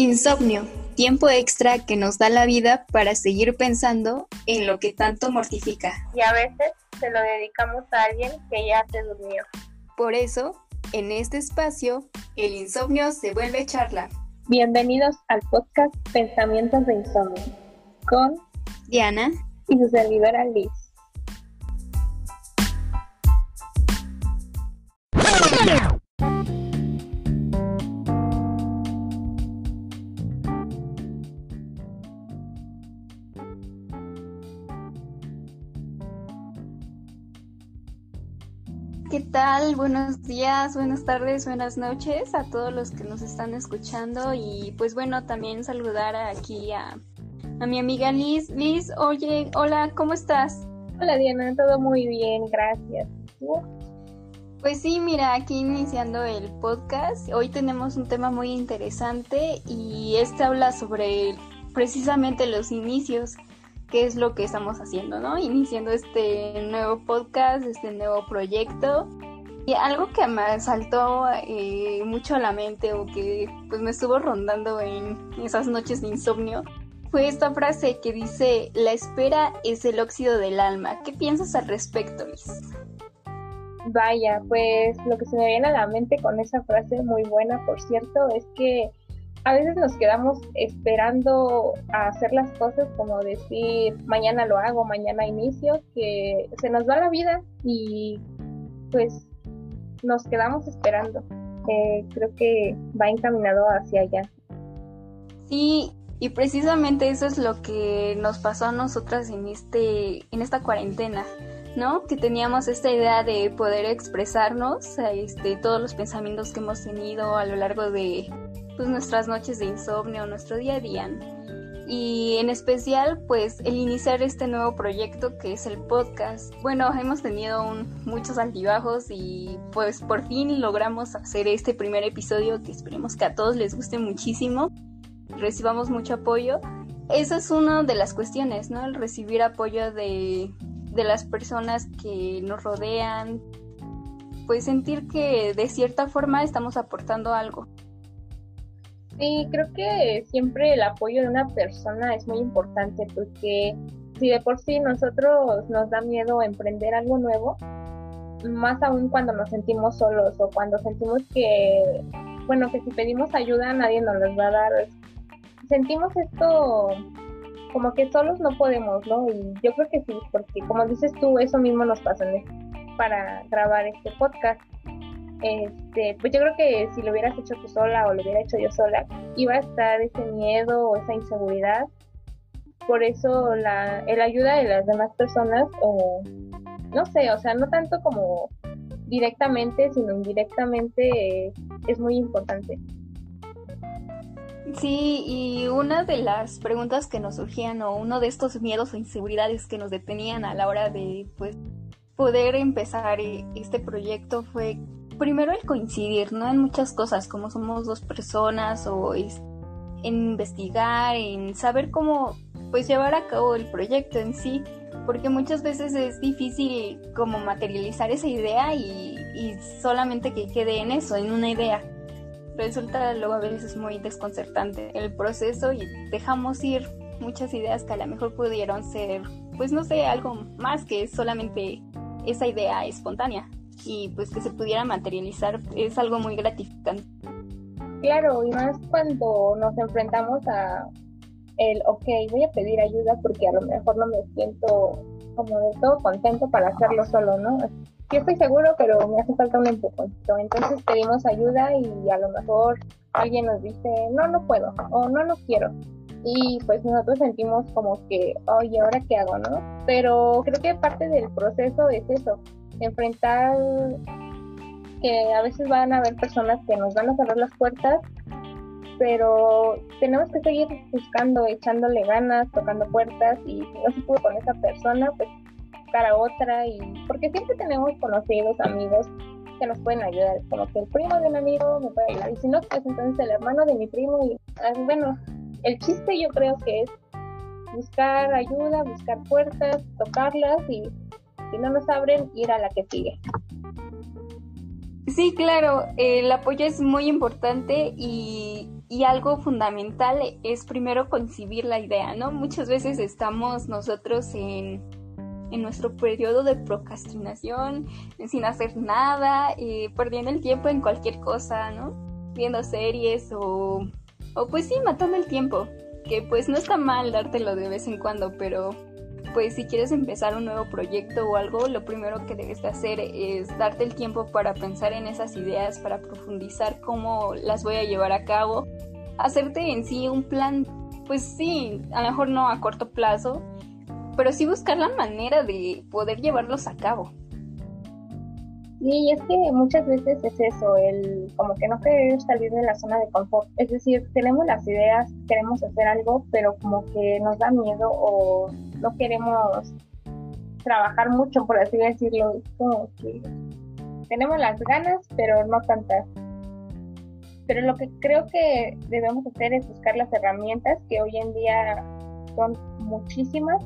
Insomnio, tiempo extra que nos da la vida para seguir pensando en lo que tanto mortifica. Y a veces se lo dedicamos a alguien que ya se durmió. Por eso, en este espacio, el insomnio se vuelve charla. Bienvenidos al podcast Pensamientos de Insomnio con Diana y su servidora Liz. ¿Qué tal? Buenos días, buenas tardes, buenas noches a todos los que nos están escuchando y pues bueno, también saludar aquí a, mi amiga Liz. Liz, oye, hola, ¿cómo estás? Hola Diana, todo muy bien, gracias. Pues sí, mira, aquí iniciando el podcast, hoy tenemos un tema muy interesante y este habla sobre precisamente los inicios qué es lo que estamos haciendo, ¿no? Iniciando este nuevo podcast, este nuevo proyecto. Y algo que me saltó eh, mucho a la mente o que pues me estuvo rondando en esas noches de insomnio fue esta frase que dice, la espera es el óxido del alma. ¿Qué piensas al respecto, Liz? Vaya, pues lo que se me viene a la mente con esa frase muy buena, por cierto, es que a veces nos quedamos esperando a hacer las cosas como decir mañana lo hago, mañana inicio, que se nos va la vida y pues nos quedamos esperando. Eh, creo que va encaminado hacia allá. Sí, y precisamente eso es lo que nos pasó a nosotras en este, en esta cuarentena. ¿no? Que teníamos esta idea de poder expresarnos, este, todos los pensamientos que hemos tenido a lo largo de, pues nuestras noches de insomnio, nuestro día a día. Y en especial, pues el iniciar este nuevo proyecto que es el podcast. Bueno, hemos tenido muchos altibajos y pues por fin logramos hacer este primer episodio que esperemos que a todos les guste muchísimo, recibamos mucho apoyo. Esa es una de las cuestiones, ¿no? El recibir apoyo de, de las personas que nos rodean, pues sentir que de cierta forma estamos aportando algo. Sí, creo que siempre el apoyo de una persona es muy importante porque si de por sí nosotros nos da miedo emprender algo nuevo, más aún cuando nos sentimos solos o cuando sentimos que, bueno, que si pedimos ayuda nadie nos las va a dar, sentimos esto como que solos no podemos, ¿no? Y yo creo que sí, porque como dices tú, eso mismo nos pasó para grabar este podcast este, pues yo creo que si lo hubieras hecho tú sola o lo hubiera hecho yo sola, iba a estar ese miedo o esa inseguridad. Por eso la, el ayuda de las demás personas, o no sé, o sea, no tanto como directamente, sino indirectamente, es muy importante. Sí, y una de las preguntas que nos surgían o uno de estos miedos o inseguridades que nos detenían a la hora de pues poder empezar este proyecto fue primero el coincidir, ¿no? En muchas cosas, como somos dos personas o en investigar, en saber cómo pues llevar a cabo el proyecto en sí, porque muchas veces es difícil como materializar esa idea y, y solamente que quede en eso, en una idea. Resulta luego a veces muy desconcertante el proceso y dejamos ir muchas ideas que a lo mejor pudieron ser, pues no sé, algo más que solamente esa idea espontánea y pues que se pudiera materializar es algo muy gratificante. Claro, y más cuando nos enfrentamos a el, ok, voy a pedir ayuda porque a lo mejor no me siento como de todo contento para hacerlo solo, ¿no? Sí estoy seguro, pero me hace falta un empujón. Entonces pedimos ayuda y a lo mejor alguien nos dice, no, no puedo o no, no quiero. Y pues nosotros sentimos como que, oye, ¿ahora qué hago, no? Pero creo que parte del proceso es eso, enfrentar que a veces van a haber personas que nos van a cerrar las puertas, pero tenemos que seguir buscando, echándole ganas, tocando puertas y si no se pudo con esa persona, pues buscar a otra y porque siempre tenemos conocidos, amigos que nos pueden ayudar, como que el primo de un amigo me puede ayudar y si no, pues entonces el hermano de mi primo y ah, bueno, el chiste yo creo que es buscar ayuda, buscar puertas, tocarlas y si no nos abren, ir a la que sigue. Sí, claro, el apoyo es muy importante y y algo fundamental es primero concebir la idea, ¿no? Muchas veces estamos nosotros en, en nuestro periodo de procrastinación, sin hacer nada, eh, perdiendo el tiempo en cualquier cosa, ¿no? Viendo series o, o pues sí, matando el tiempo, que pues no está mal dártelo de vez en cuando, pero pues si quieres empezar un nuevo proyecto o algo, lo primero que debes de hacer es darte el tiempo para pensar en esas ideas, para profundizar cómo las voy a llevar a cabo, hacerte en sí un plan, pues sí, a lo mejor no a corto plazo, pero sí buscar la manera de poder llevarlos a cabo. Sí, es que muchas veces es eso, el como que no querer salir de la zona de confort. Es decir, tenemos las ideas, queremos hacer algo, pero como que nos da miedo o no queremos trabajar mucho, por así decirlo. Como que tenemos las ganas, pero no tantas. Pero lo que creo que debemos hacer es buscar las herramientas que hoy en día son muchísimas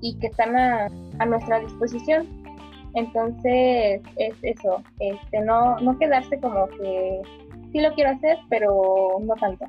y que están a nuestra disposición entonces, es eso, este, no, no quedarse como que sí lo quiero hacer, pero no tanto.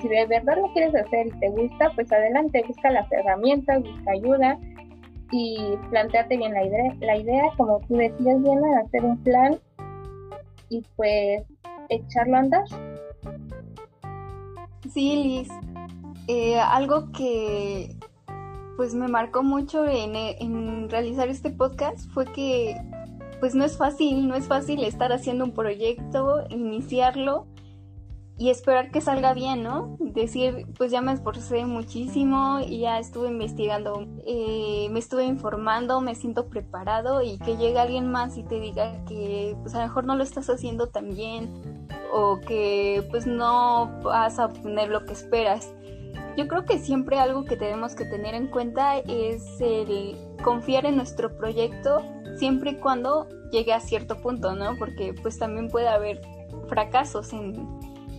Si de verdad lo quieres hacer y te gusta, pues adelante, busca las herramientas, busca ayuda y planteate bien la idea, la idea como tú decías, bien, hacer un plan y pues echarlo a andar. Sí, Liz. Eh, algo que pues me marcó mucho en, realizar este podcast fue que pues no es fácil, no es fácil estar haciendo un proyecto, iniciarlo y esperar que salga bien, ¿no? Decir, pues ya me esforcé muchísimo y ya estuve investigando, eh, me estuve informando, me siento preparado y que llegue alguien más y te diga que pues a lo mejor no lo estás haciendo tan bien o que pues no vas a obtener lo que esperas. Yo creo que siempre algo que tenemos que tener en cuenta es el confiar en nuestro proyecto siempre y cuando llegue a cierto punto, ¿no? Porque pues también puede haber fracasos en,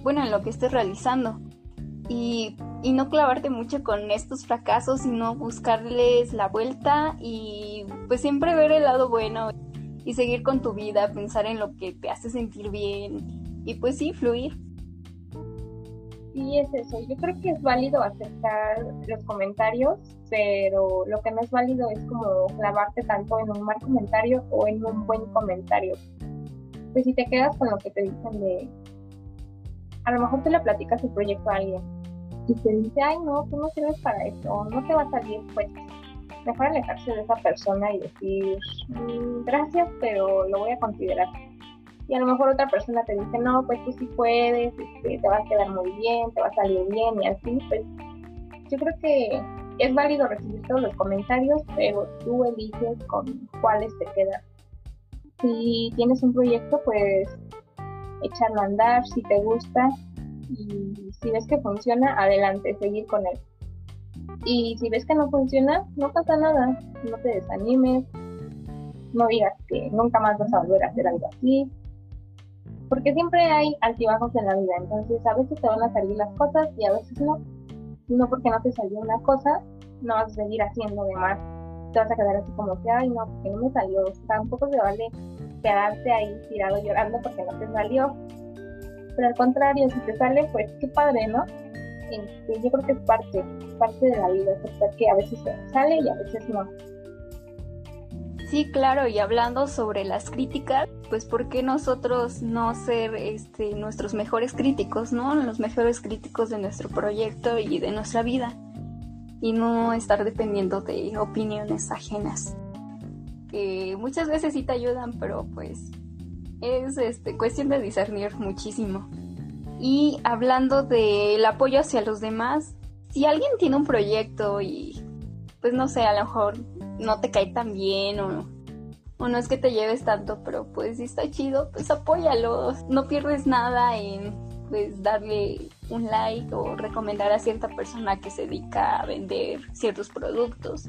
bueno, en lo que estés realizando. Y, y no clavarte mucho con estos fracasos, sino buscarles la vuelta y pues siempre ver el lado bueno y seguir con tu vida, pensar en lo que te hace sentir bien y pues sí, fluir sí es eso. Yo creo que es válido aceptar los comentarios, pero lo que no es válido es como clavarte tanto en un mal comentario o en un buen comentario. Pues si te quedas con lo que te dicen de... A lo mejor te le platicas el proyecto a alguien y te dice, ay no, tú no sirves para eso, no te va a salir, pues mejor alejarse de esa persona y decir, mm, gracias, pero lo voy a considerar y a lo mejor otra persona te dice, no, pues tú sí puedes, este, te va a quedar muy bien, te va a salir bien y así, pues yo creo que es válido recibir todos los comentarios, pero tú eliges con cuáles te quedan. Si tienes un proyecto, pues echarlo a andar, si te gusta y si ves que funciona, adelante, seguir con él. Y si ves que no funciona, no pasa nada, no te desanimes, no digas que nunca más vas a volver a hacer algo así, porque siempre hay altibajos en la vida, entonces a veces te van a salir las cosas y a veces no. No porque no te salió una cosa, no vas a seguir haciendo de más. Te vas a quedar así como que, ay, no, porque no me salió. Tampoco te vale quedarte ahí tirado llorando porque no te salió. Pero al contrario, si te sale, pues qué padre, ¿no? Este, yo creo que es parte, parte de la vida, aceptar que a veces sale y a veces no. Sí, claro, y hablando sobre las críticas, pues ¿por qué nosotros no ser este, nuestros mejores críticos, ¿no? Los mejores críticos de nuestro proyecto y de nuestra vida. Y no estar dependiendo de opiniones ajenas. Que muchas veces sí te ayudan, pero pues es este, cuestión de discernir muchísimo. Y hablando del apoyo hacia los demás, si alguien tiene un proyecto y pues no sé, a lo mejor no te cae tan bien o, o no es que te lleves tanto, pero pues si está chido, pues apóyalo. No pierdes nada en pues darle un like o recomendar a cierta persona que se dedica a vender ciertos productos.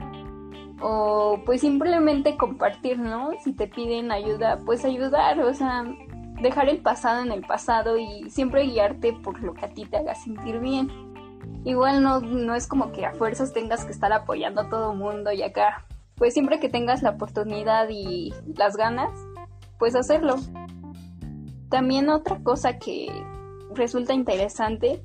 O pues simplemente compartir, ¿no? Si te piden ayuda, pues ayudar, o sea, dejar el pasado en el pasado y siempre guiarte por lo que a ti te haga sentir bien. Igual no, no es como que a fuerzas tengas que estar apoyando a todo mundo y acá pues siempre que tengas la oportunidad y las ganas, pues hacerlo. También otra cosa que resulta interesante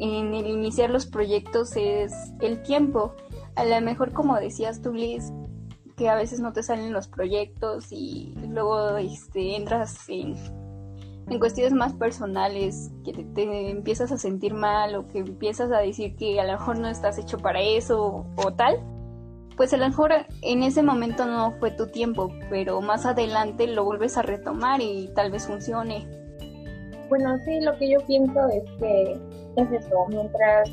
en el iniciar los proyectos es el tiempo. A lo mejor, como decías tú, Liz, que a veces no te salen los proyectos y luego este, entras en, en cuestiones más personales, que te, empiezas a sentir mal o que empiezas a decir que a lo mejor no estás hecho para eso o, tal, pues a lo mejor en ese momento no fue tu tiempo, pero más adelante lo vuelves a retomar y tal vez funcione. Bueno, sí, lo que yo pienso es que es eso, mientras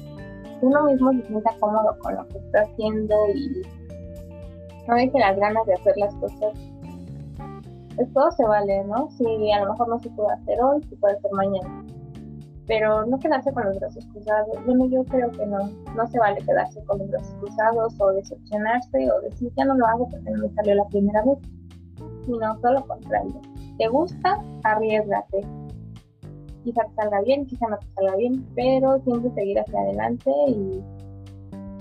uno mismo se sienta cómodo con lo que está haciendo y no deje las ganas de hacer las cosas. Pues todo se vale, ¿no? Si a lo mejor no se puede hacer hoy, se puede hacer mañana. Pero no quedarse con los brazos cruzados. Bueno, yo creo que no. No se vale quedarse con los brazos cruzados o decepcionarse o decir ya no lo hago porque no me salió la primera vez. Sino todo lo contrario. ¿Te gusta? Arriesgate. Quizá te salga bien, quizá no te salga bien, pero siempre seguir hacia adelante y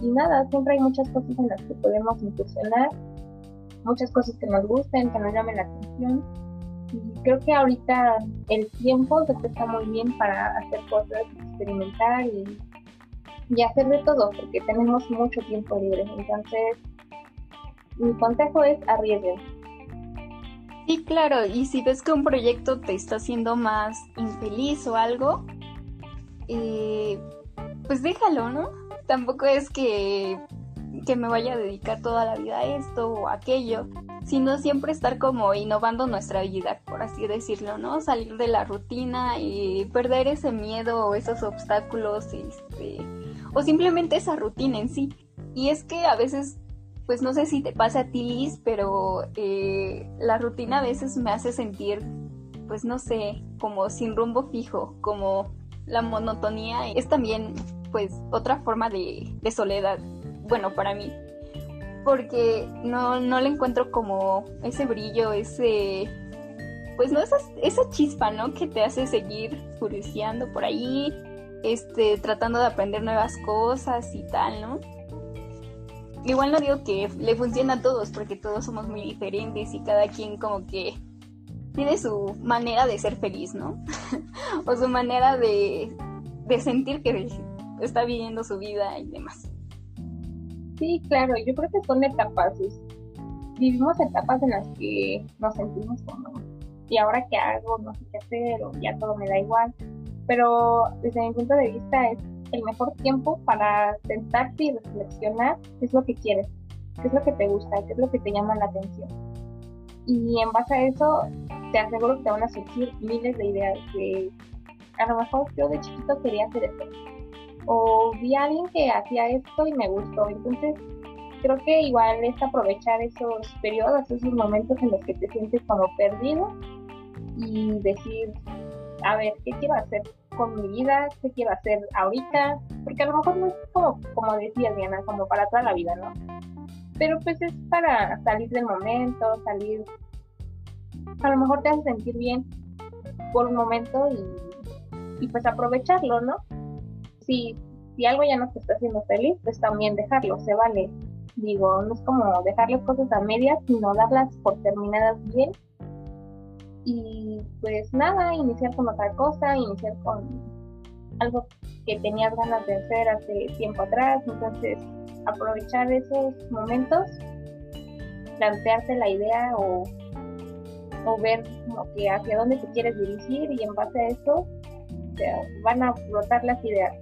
y nada, siempre hay muchas cosas en las que podemos incursionar, muchas cosas que nos gusten, que nos llamen la atención. Creo que ahorita el tiempo se presta muy bien para hacer cosas, experimentar y, y hacer de todo, porque tenemos mucho tiempo libre. Entonces, mi consejo es arriesguen. Sí, claro, y si ves que un proyecto te está haciendo más infeliz o algo, eh, pues déjalo, ¿no? tampoco es que, que me vaya a dedicar toda la vida a esto o aquello, sino siempre estar como innovando nuestra vida, por así decirlo, ¿no? Salir de la rutina y perder ese miedo o esos obstáculos, este, o simplemente esa rutina en sí. Y es que a veces, pues no sé si te pasa a ti, Liz, pero eh, la rutina a veces me hace sentir, pues no sé, como sin rumbo fijo, como la monotonía es también pues otra forma de, soledad, bueno, para mí, porque no, no le encuentro como ese brillo, ese, pues no, esa, esa chispa, ¿no? Que te hace seguir curioseando por ahí, este, tratando de aprender nuevas cosas y tal, ¿no? Igual no digo que le funcione a todos, porque todos somos muy diferentes y cada quien como que tiene su manera de ser feliz, ¿no? o su manera de, de sentir que está viviendo su vida y demás. Sí, claro, yo creo que son etapas. Vivimos etapas en las que nos sentimos como, ¿y ahora qué hago? No sé qué hacer, o ya todo me da igual. Pero desde mi punto de vista es el mejor tiempo para sentarte y reflexionar qué es lo que quieres, qué es lo que te gusta, qué es lo que te llama la atención. Y en base a eso, te aseguro que te van a surgir miles de ideas de, a lo mejor yo de chiquito quería hacer esto, o vi a alguien que hacía esto y me gustó. Entonces, creo que igual es aprovechar esos periodos, esos momentos en los que te sientes como perdido y decir, a ver, ¿qué quiero hacer con mi vida? ¿Qué quiero hacer ahorita? Porque a lo mejor no es como, como decías, Diana, como para toda la vida, ¿no? Pero pues es para salir del momento, salir... A lo mejor te hace sentir bien por un momento y, y pues aprovecharlo, ¿no? Si, si algo ya no te está haciendo feliz, pues también dejarlo, se vale. Digo, no es como dejar las cosas a medias, sino darlas por terminadas bien. Y pues nada, iniciar con otra cosa, iniciar con algo que tenías ganas de hacer hace tiempo atrás. Entonces, aprovechar esos momentos, plantearte la idea o, o ver como que hacia dónde te quieres dirigir y en base a eso van a brotar las ideas.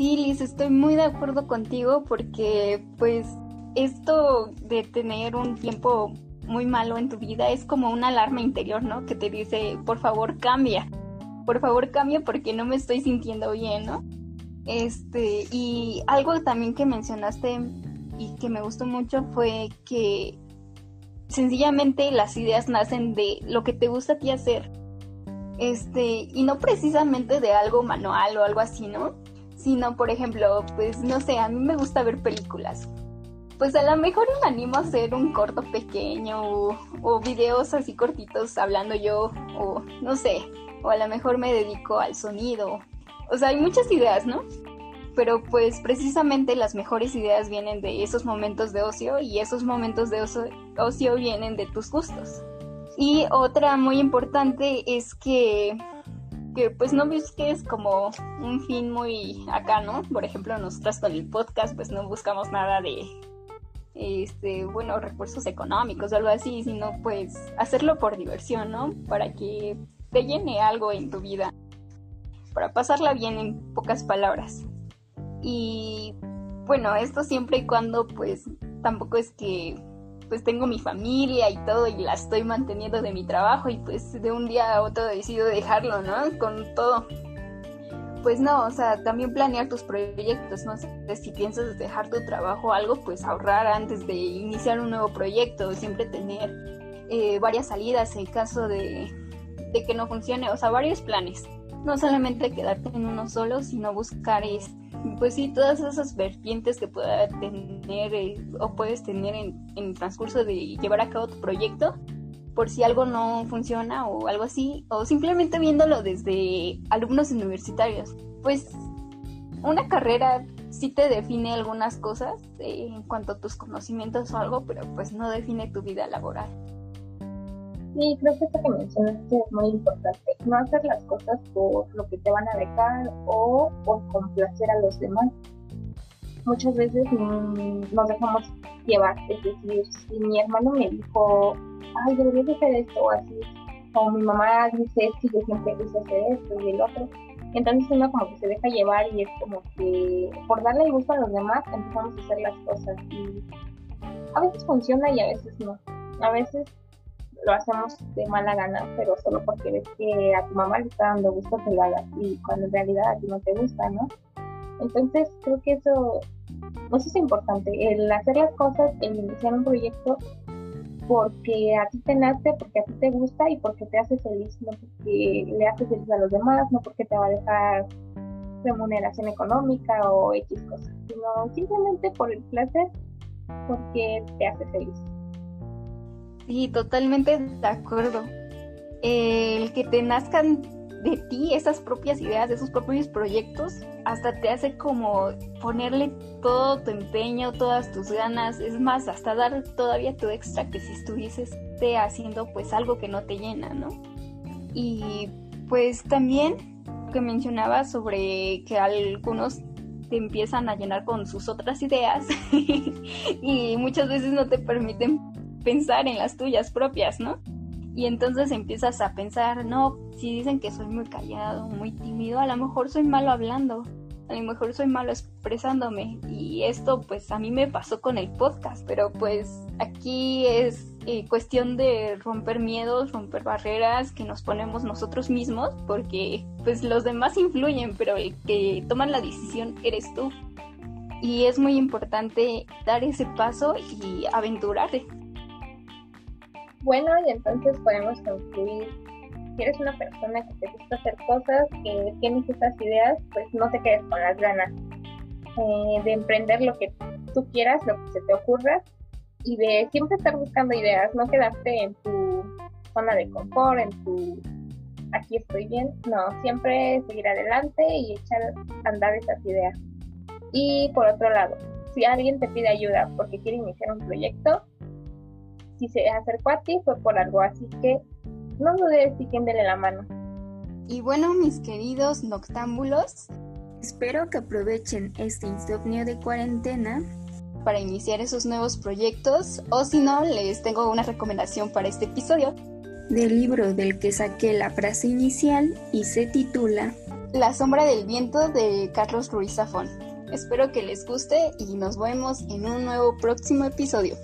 Sí, Liz, estoy muy de acuerdo contigo porque pues esto de tener un tiempo muy malo en tu vida es como una alarma interior, ¿no? Que te dice, por favor, cambia. Por favor, cambia porque no me estoy sintiendo bien, ¿no? Este, y algo también que mencionaste y que me gustó mucho fue que sencillamente las ideas nacen de lo que te gusta a ti hacer. Este, y no precisamente de algo manual o algo así, ¿no? Sino por ejemplo, pues no sé, a mí me gusta ver películas. Pues a lo mejor me animo a hacer un corto pequeño o, videos así cortitos hablando yo o no sé, o a lo mejor me dedico al sonido. O sea, hay muchas ideas, ¿no? Pero pues precisamente las mejores ideas vienen de esos momentos de ocio y esos momentos de ocio, ocio vienen de tus gustos. Y otra muy importante es que que pues no busques como un fin muy acá, ¿no? Por ejemplo, nosotras con el podcast pues no buscamos nada de este, bueno, recursos económicos o algo así, sino pues hacerlo por diversión, ¿no? Para que te llene algo en tu vida, para pasarla bien en pocas palabras. Y bueno, esto siempre y cuando pues tampoco es que pues tengo mi familia y todo y la estoy manteniendo de mi trabajo y pues de un día a otro decido dejarlo, ¿no? Con todo. Pues no, o sea, también planear tus proyectos, ¿no? Si piensas dejar tu trabajo o algo, pues ahorrar antes de iniciar un nuevo proyecto, siempre tener eh, varias salidas en caso de, de que no funcione, o sea, varios planes. No solamente quedarte en uno solo, sino buscar este pues sí, todas esas vertientes que pueda tener eh, o puedes tener en, el transcurso de llevar a cabo tu proyecto, por si algo no funciona o algo así, o simplemente viéndolo desde alumnos universitarios. Pues una carrera sí te define algunas cosas eh, en cuanto a tus conocimientos o algo, pero pues no define tu vida laboral. Sí, creo que esto que mencionaste es muy importante. No hacer las cosas por lo que te van a dejar o por complacer a los demás. Muchas veces mm, nos dejamos llevar, es decir, si mi hermano me dijo, ay, deberías hacer esto o así, o mi mamá dice esto y yo siempre quise hacer esto y el otro, entonces uno como que se deja llevar y es como que por darle el gusto a los demás empezamos a hacer las cosas y a veces funciona y a veces no. A veces lo hacemos de mala gana, pero solo porque ves que a tu mamá le está dando gusto que lo hagas y cuando en realidad a ti no te gusta, ¿no? Entonces creo que eso, eso es importante, el hacer las cosas, el iniciar un proyecto porque a ti te nace, porque a ti te gusta y porque te hace feliz, no porque le haces feliz a los demás, no porque te va a dejar remuneración económica o X cosas, sino simplemente por el placer, porque te hace feliz. Sí, totalmente de acuerdo. El que te nazcan de ti esas propias ideas, esos propios proyectos, hasta te hace como ponerle todo tu empeño, todas tus ganas, es más, hasta dar todavía tu extra que si estuvieses haciendo pues algo que no te llena, ¿no? Y pues también que mencionaba sobre que algunos te empiezan a llenar con sus otras ideas y muchas veces no te permiten pensar en las tuyas propias, ¿no? Y entonces empiezas a pensar, no, si dicen que soy muy callado, muy tímido, a lo mejor soy malo hablando, a lo mejor soy malo expresándome. Y esto pues a mí me pasó con el podcast, pero pues aquí es eh, cuestión de romper miedos, romper barreras que nos ponemos nosotros mismos, porque pues los demás influyen, pero el que toma la decisión eres tú. Y es muy importante dar ese paso y aventurarte. Bueno, y entonces podemos concluir, si eres una persona que te gusta hacer cosas, que tienes estas ideas, pues no te quedes con las ganas eh, de emprender lo que tú quieras, lo que se te ocurra, y de siempre estar buscando ideas, no quedarte en tu zona de confort, en tu aquí estoy bien, no, siempre seguir adelante y echar a andar esas ideas. Y por otro lado, si alguien te pide ayuda porque quiere iniciar un proyecto, si se acercó a ti fue por algo, así que no dudes y tiéndele la mano. Y bueno, mis queridos noctámbulos, espero que aprovechen este insomnio de cuarentena para iniciar esos nuevos proyectos o si no, les tengo una recomendación para este episodio del libro del que saqué la frase inicial y se titula La sombra del viento de Carlos Ruiz Zafón. Espero que les guste y nos vemos en un nuevo próximo episodio.